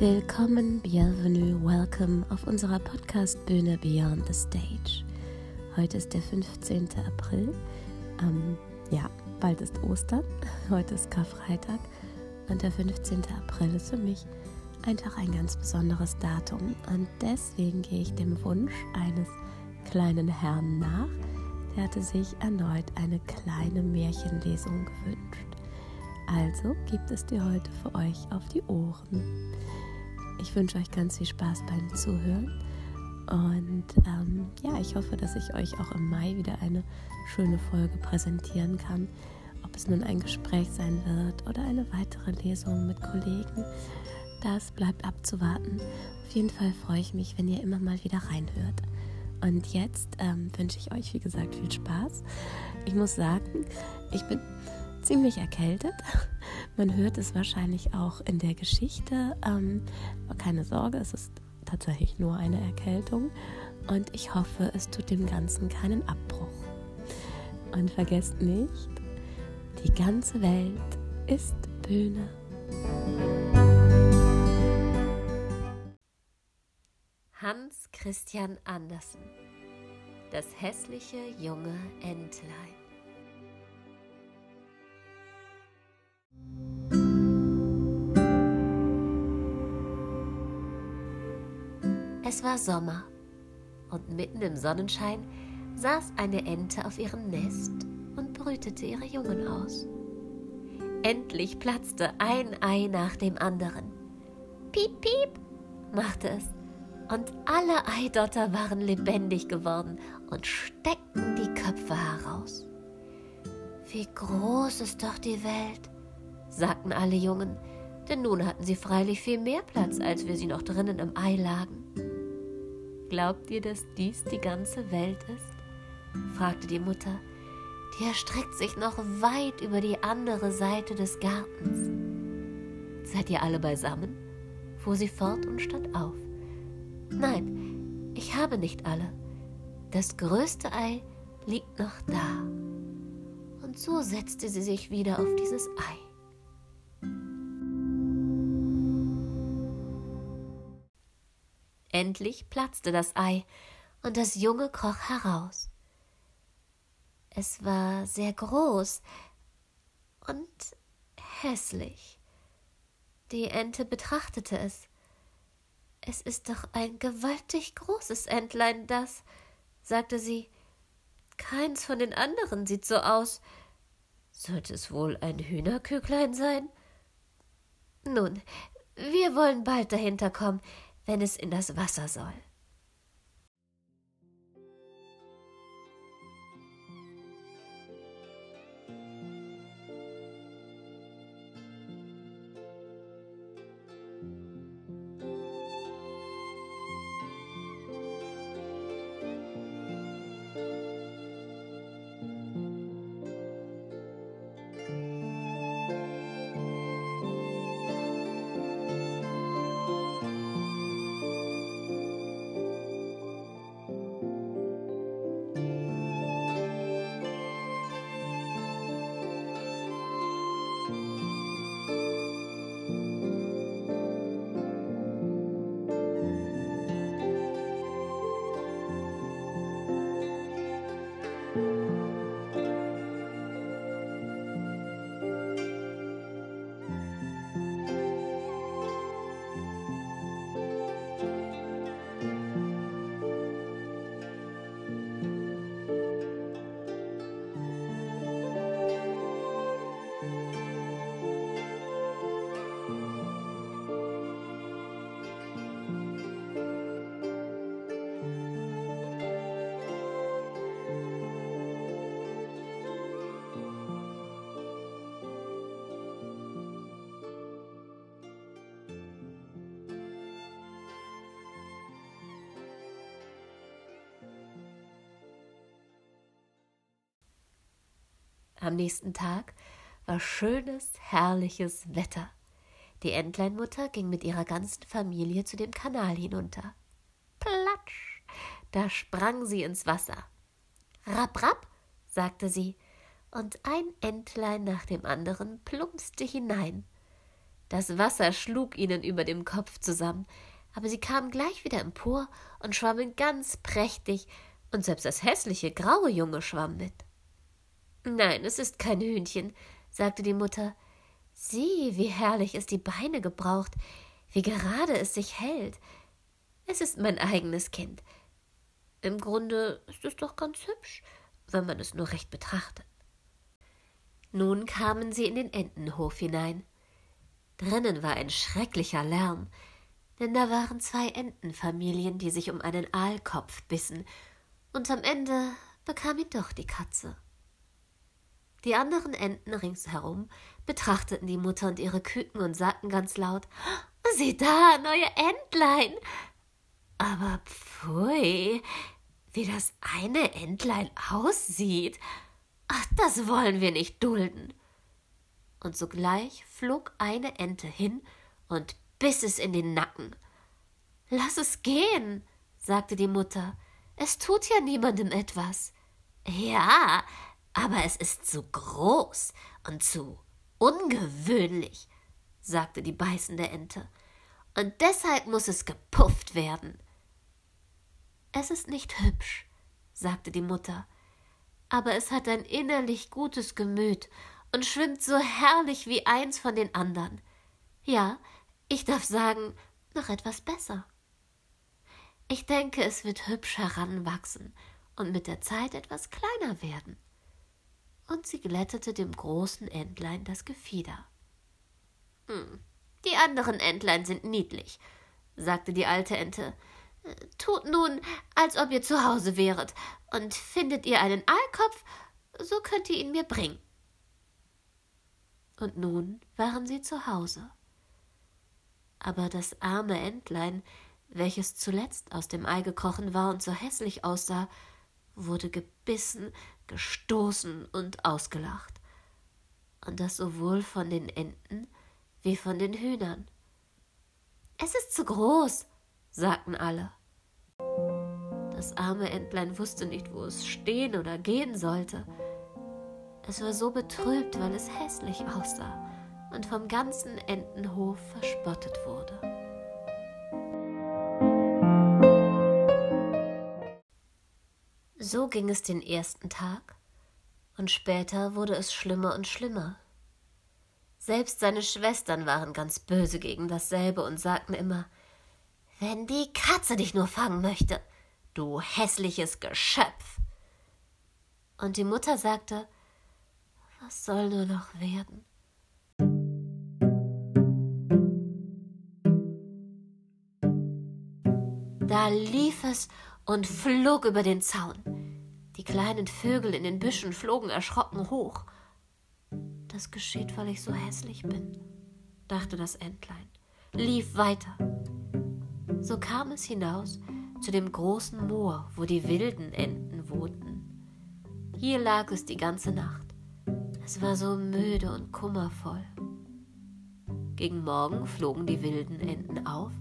Willkommen, bienvenue, welcome auf unserer Podcast-Bühne Beyond the Stage. Heute ist der 15. April. Ähm, ja, bald ist Ostern. Heute ist Karfreitag. Und der 15. April ist für mich einfach ein ganz besonderes Datum. Und deswegen gehe ich dem Wunsch eines kleinen Herrn nach. Der hatte sich erneut eine kleine Märchenlesung gewünscht. Also gibt es dir heute für euch auf die Ohren. Ich wünsche euch ganz viel Spaß beim Zuhören. Und ähm, ja, ich hoffe, dass ich euch auch im Mai wieder eine schöne Folge präsentieren kann. Ob es nun ein Gespräch sein wird oder eine weitere Lesung mit Kollegen, das bleibt abzuwarten. Auf jeden Fall freue ich mich, wenn ihr immer mal wieder reinhört. Und jetzt ähm, wünsche ich euch, wie gesagt, viel Spaß. Ich muss sagen, ich bin ziemlich erkältet. Man hört es wahrscheinlich auch in der Geschichte. Ähm, aber keine Sorge, es ist tatsächlich nur eine Erkältung. Und ich hoffe, es tut dem Ganzen keinen Abbruch. Und vergesst nicht, die ganze Welt ist Bühne. Hans Christian Andersen Das hässliche junge Entlein Es war Sommer und mitten im Sonnenschein saß eine Ente auf ihrem Nest und brütete ihre Jungen aus. Endlich platzte ein Ei nach dem anderen. Piep, piep, machte es, und alle Eidotter waren lebendig geworden und steckten die Köpfe heraus. Wie groß ist doch die Welt, sagten alle Jungen, denn nun hatten sie freilich viel mehr Platz, als wir sie noch drinnen im Ei lagen. Glaubt ihr, dass dies die ganze Welt ist? fragte die Mutter. Die erstreckt sich noch weit über die andere Seite des Gartens. Seid ihr alle beisammen? fuhr sie fort und stand auf. Nein, ich habe nicht alle. Das größte Ei liegt noch da. Und so setzte sie sich wieder auf dieses Ei. Endlich platzte das Ei, und das Junge kroch heraus. Es war sehr groß und hässlich. Die Ente betrachtete es. Es ist doch ein gewaltig großes Entlein, das, sagte sie. Keins von den anderen sieht so aus. Sollte es wohl ein Hühnerküglein sein? Nun, wir wollen bald dahinter kommen wenn es in das Wasser soll. Am nächsten Tag war schönes, herrliches Wetter. Die Entleinmutter ging mit ihrer ganzen Familie zu dem Kanal hinunter. Platsch! Da sprang sie ins Wasser. Rapp, rapp, sagte sie, und ein Entlein nach dem anderen plumpste hinein. Das Wasser schlug ihnen über dem Kopf zusammen, aber sie kamen gleich wieder empor und schwammen ganz prächtig, und selbst das hässliche graue Junge schwamm mit. Nein, es ist kein Hühnchen, sagte die Mutter. Sieh, wie herrlich es die Beine gebraucht, wie gerade es sich hält. Es ist mein eigenes Kind. Im Grunde ist es doch ganz hübsch, wenn man es nur recht betrachtet. Nun kamen sie in den Entenhof hinein. Drinnen war ein schrecklicher Lärm, denn da waren zwei Entenfamilien, die sich um einen Aalkopf bissen, und am Ende bekam ihn doch die Katze. Die anderen Enten ringsherum betrachteten die Mutter und ihre Küken und sagten ganz laut Sieh da, neue Entlein. Aber pfui, wie das eine Entlein aussieht. Ach, das wollen wir nicht dulden. Und sogleich flog eine Ente hin und biss es in den Nacken. Lass es gehen, sagte die Mutter. Es tut ja niemandem etwas. Ja, aber es ist zu groß und zu ungewöhnlich, sagte die beißende Ente. Und deshalb muss es gepufft werden. Es ist nicht hübsch, sagte die Mutter, aber es hat ein innerlich gutes Gemüt und schwimmt so herrlich wie eins von den anderen. Ja, ich darf sagen, noch etwas besser. Ich denke, es wird hübsch heranwachsen und mit der Zeit etwas kleiner werden. Und sie glättete dem großen Entlein das Gefieder. Hm, die anderen Entlein sind niedlich, sagte die alte Ente. Tut nun, als ob ihr zu Hause wäret, und findet ihr einen Aalkopf, so könnt ihr ihn mir bringen. Und nun waren sie zu Hause. Aber das arme Entlein, welches zuletzt aus dem Ei gekrochen war und so hässlich aussah, wurde gebissen, gestoßen und ausgelacht. Und das sowohl von den Enten wie von den Hühnern. Es ist zu groß, sagten alle. Das arme Entlein wusste nicht, wo es stehen oder gehen sollte. Es war so betrübt, weil es hässlich aussah und vom ganzen Entenhof verspottet wurde. So ging es den ersten Tag, und später wurde es schlimmer und schlimmer. Selbst seine Schwestern waren ganz böse gegen dasselbe und sagten immer Wenn die Katze dich nur fangen möchte, du hässliches Geschöpf. Und die Mutter sagte Was soll nur noch werden? Da lief es und flog über den Zaun. Die kleinen Vögel in den Büschen flogen erschrocken hoch. Das geschieht, weil ich so hässlich bin, dachte das Entlein, lief weiter. So kam es hinaus zu dem großen Moor, wo die wilden Enten wohnten. Hier lag es die ganze Nacht. Es war so müde und kummervoll. Gegen Morgen flogen die wilden Enten auf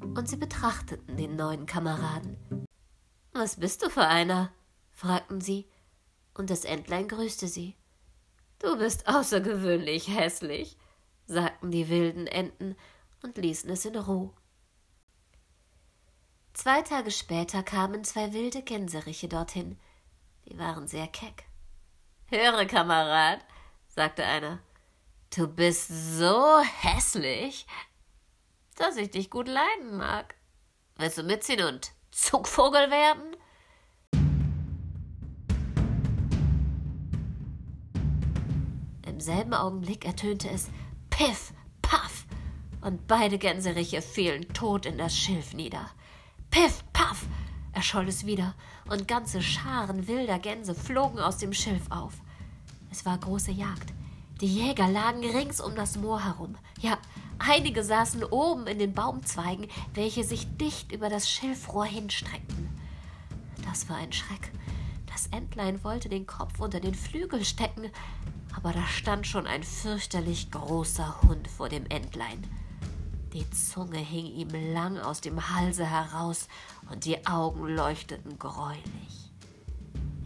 und sie betrachteten den neuen Kameraden. Was bist du für einer? Fragten sie, und das Entlein grüßte sie. Du bist außergewöhnlich hässlich, sagten die wilden Enten und ließen es in Ruhe. Zwei Tage später kamen zwei wilde Gänseriche dorthin. Die waren sehr keck. Höre, Kamerad, sagte einer, du bist so hässlich, dass ich dich gut leiden mag. Willst du mitziehen und Zugvogel werden? Im selben Augenblick ertönte es Piff, Paff, und beide Gänseriche fielen tot in das Schilf nieder. Piff, Paff, erscholl es wieder, und ganze Scharen wilder Gänse flogen aus dem Schilf auf. Es war große Jagd. Die Jäger lagen rings um das Moor herum. Ja, einige saßen oben in den Baumzweigen, welche sich dicht über das Schilfrohr hinstreckten. Das war ein Schreck. Das Entlein wollte den Kopf unter den Flügel stecken, aber da stand schon ein fürchterlich großer Hund vor dem Entlein. Die Zunge hing ihm lang aus dem Halse heraus und die Augen leuchteten greulich.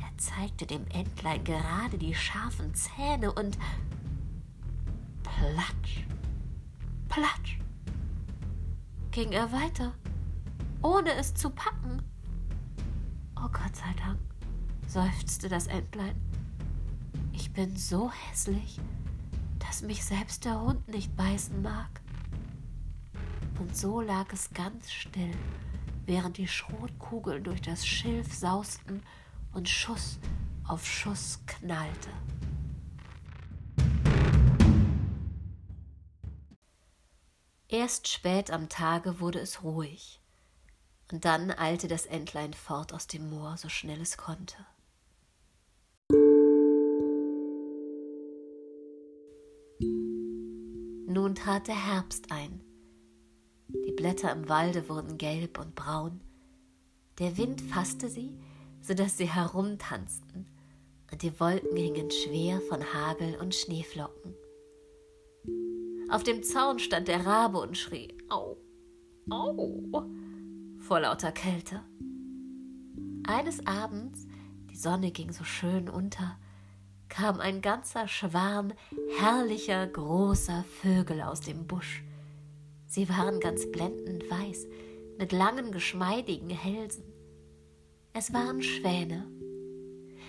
Er zeigte dem Entlein gerade die scharfen Zähne und platsch. Platsch! ging er weiter, ohne es zu packen. Oh Gott sei Dank, seufzte das Entlein. Ich bin so hässlich, dass mich selbst der Hund nicht beißen mag. Und so lag es ganz still, während die Schrotkugeln durch das Schilf sausten und Schuss auf Schuss knallte. Erst spät am Tage wurde es ruhig, und dann eilte das Entlein fort aus dem Moor, so schnell es konnte. Nun trat der Herbst ein. Die Blätter im Walde wurden gelb und braun. Der Wind fasste sie, so dass sie herumtanzten, und die Wolken hingen schwer von Hagel und Schneeflocken. Auf dem Zaun stand der Rabe und schrie Au, au, vor lauter Kälte. Eines Abends, die Sonne ging so schön unter, kam ein ganzer Schwarm herrlicher, großer Vögel aus dem Busch. Sie waren ganz blendend weiß, mit langen, geschmeidigen Hälsen. Es waren Schwäne.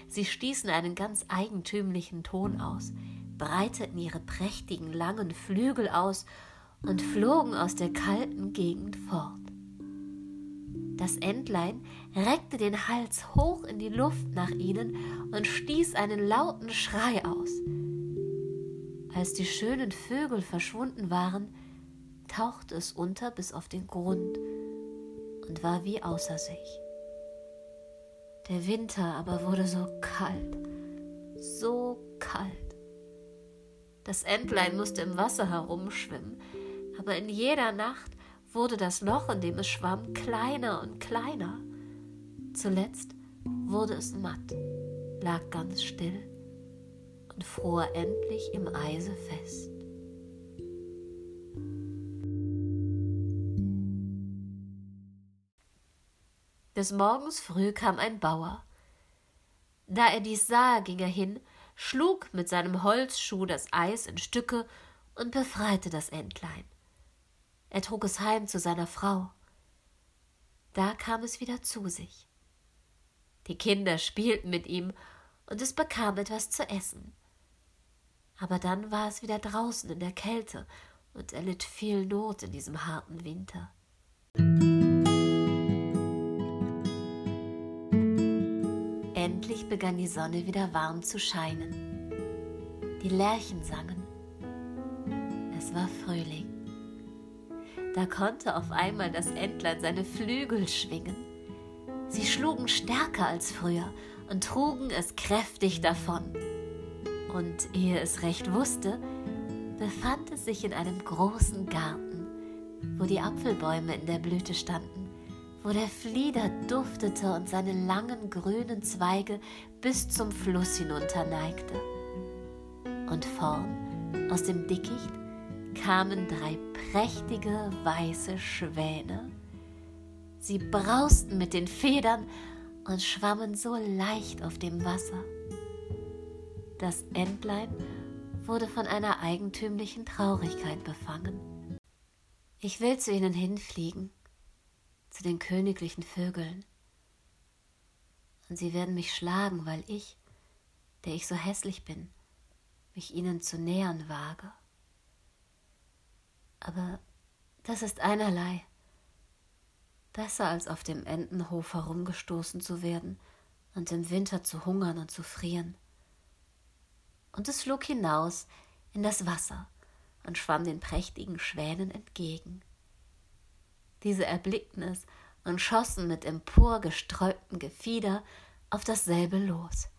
Sie stießen einen ganz eigentümlichen Ton aus, breiteten ihre prächtigen langen Flügel aus und flogen aus der kalten Gegend fort. Das Entlein reckte den Hals hoch in die Luft nach ihnen und stieß einen lauten Schrei aus. Als die schönen Vögel verschwunden waren, tauchte es unter bis auf den Grund und war wie außer sich. Der Winter aber wurde so kalt, so kalt. Das Entlein musste im Wasser herumschwimmen, aber in jeder Nacht wurde das Loch, in dem es schwamm, kleiner und kleiner. Zuletzt wurde es matt, lag ganz still und fror endlich im Eise fest. Des Morgens früh kam ein Bauer. Da er dies sah, ging er hin schlug mit seinem Holzschuh das Eis in Stücke und befreite das Entlein. Er trug es heim zu seiner Frau. Da kam es wieder zu sich. Die Kinder spielten mit ihm und es bekam etwas zu essen. Aber dann war es wieder draußen in der Kälte und er litt viel Not in diesem harten Winter. Endlich begann die Sonne wieder warm zu scheinen. Die Lerchen sangen. Es war Frühling. Da konnte auf einmal das Entlein seine Flügel schwingen. Sie schlugen stärker als früher und trugen es kräftig davon. Und ehe es recht wusste, befand es sich in einem großen Garten, wo die Apfelbäume in der Blüte standen wo der Flieder duftete und seine langen grünen Zweige bis zum Fluss hinunter neigte. Und vorn aus dem Dickicht kamen drei prächtige weiße Schwäne. Sie brausten mit den Federn und schwammen so leicht auf dem Wasser. Das Entlein wurde von einer eigentümlichen Traurigkeit befangen. Ich will zu ihnen hinfliegen, zu den königlichen Vögeln. Und sie werden mich schlagen, weil ich, der ich so hässlich bin, mich ihnen zu nähern wage. Aber das ist einerlei. Besser als auf dem Entenhof herumgestoßen zu werden und im Winter zu hungern und zu frieren. Und es flog hinaus in das Wasser und schwamm den prächtigen Schwänen entgegen. Diese erblickten es und schossen mit emporgesträubtem Gefieder auf dasselbe los.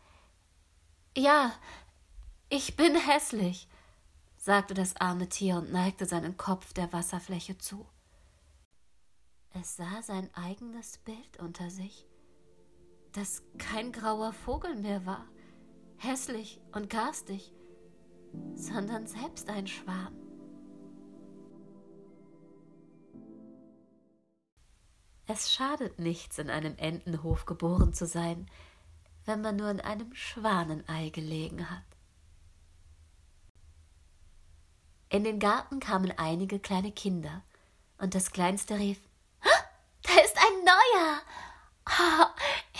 Ja, ich bin hässlich, sagte das arme Tier und neigte seinen Kopf der Wasserfläche zu. Es sah sein eigenes Bild unter sich, das kein grauer Vogel mehr war, hässlich und garstig, sondern selbst ein Schwan. Es schadet nichts, in einem Entenhof geboren zu sein, wenn man nur in einem Schwanenei gelegen hat. In den Garten kamen einige kleine Kinder, und das Kleinste rief Da ist ein neuer. Oh,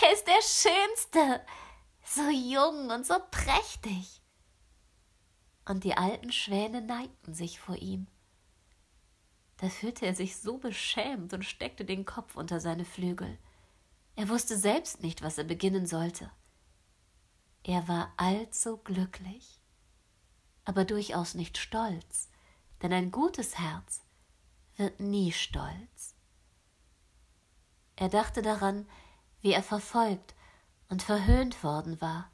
er ist der Schönste, so jung und so prächtig. Und die alten Schwäne neigten sich vor ihm. Da fühlte er sich so beschämt und steckte den Kopf unter seine Flügel. Er wusste selbst nicht, was er beginnen sollte. Er war allzu glücklich, aber durchaus nicht stolz, denn ein gutes Herz wird nie stolz. Er dachte daran, wie er verfolgt und verhöhnt worden war,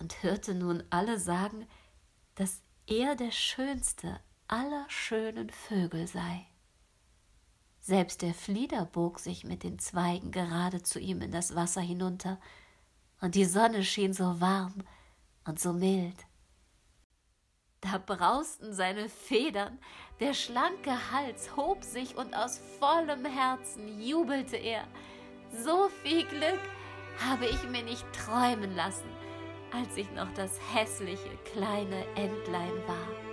und hörte nun alle sagen, dass er der schönste aller schönen Vögel sei. Selbst der Flieder bog sich mit den Zweigen gerade zu ihm in das Wasser hinunter, und die Sonne schien so warm und so mild. Da brausten seine Federn, der schlanke Hals hob sich und aus vollem Herzen jubelte er. So viel Glück habe ich mir nicht träumen lassen, als ich noch das hässliche kleine Entlein war.